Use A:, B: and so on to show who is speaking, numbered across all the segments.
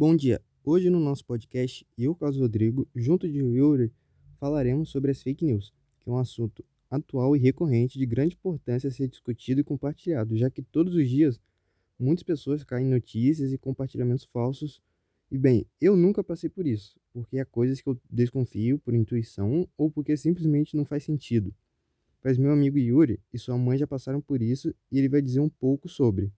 A: Bom dia! Hoje no nosso podcast, eu, Carlos Rodrigo, junto de Yuri, falaremos sobre as fake news, que é um assunto atual e recorrente de grande importância a ser discutido e compartilhado, já que todos os dias muitas pessoas caem em notícias e compartilhamentos falsos. E bem, eu nunca passei por isso, porque há coisas que eu desconfio por intuição ou porque simplesmente não faz sentido. Mas meu amigo Yuri e sua mãe já passaram por isso e ele vai dizer um pouco sobre.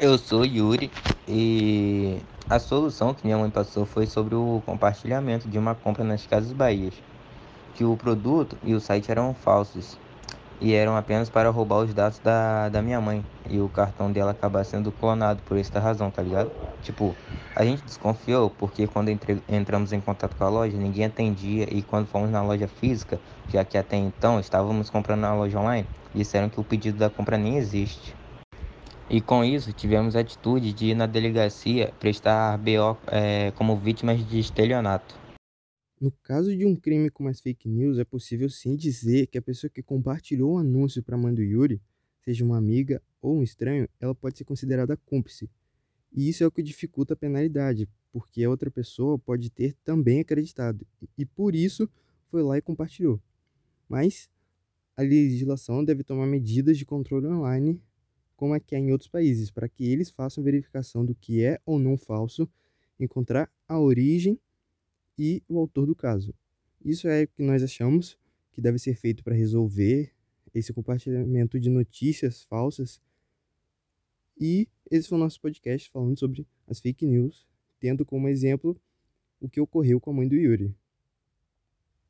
B: Eu sou Yuri e a solução que minha mãe passou foi sobre o compartilhamento de uma compra nas Casas Bahias, que o produto e o site eram falsos e eram apenas para roubar os dados da, da minha mãe e o cartão dela acabar sendo clonado por esta razão, tá ligado? Tipo, a gente desconfiou porque quando entre, entramos em contato com a loja ninguém atendia e quando fomos na loja física, já que até então estávamos comprando na loja online, disseram que o pedido da compra nem existe. E com isso, tivemos a atitude de ir na delegacia prestar BO é, como vítimas de estelionato.
A: No caso de um crime como as fake news, é possível sim dizer que a pessoa que compartilhou o um anúncio para a mãe do Yuri, seja uma amiga ou um estranho, ela pode ser considerada cúmplice. E isso é o que dificulta a penalidade, porque a outra pessoa pode ter também acreditado e por isso foi lá e compartilhou. Mas a legislação deve tomar medidas de controle online como é que é em outros países, para que eles façam verificação do que é ou não falso, encontrar a origem e o autor do caso. Isso é o que nós achamos que deve ser feito para resolver esse compartilhamento de notícias falsas. E esse foi o nosso podcast falando sobre as fake news, tendo como exemplo o que ocorreu com a mãe do Yuri.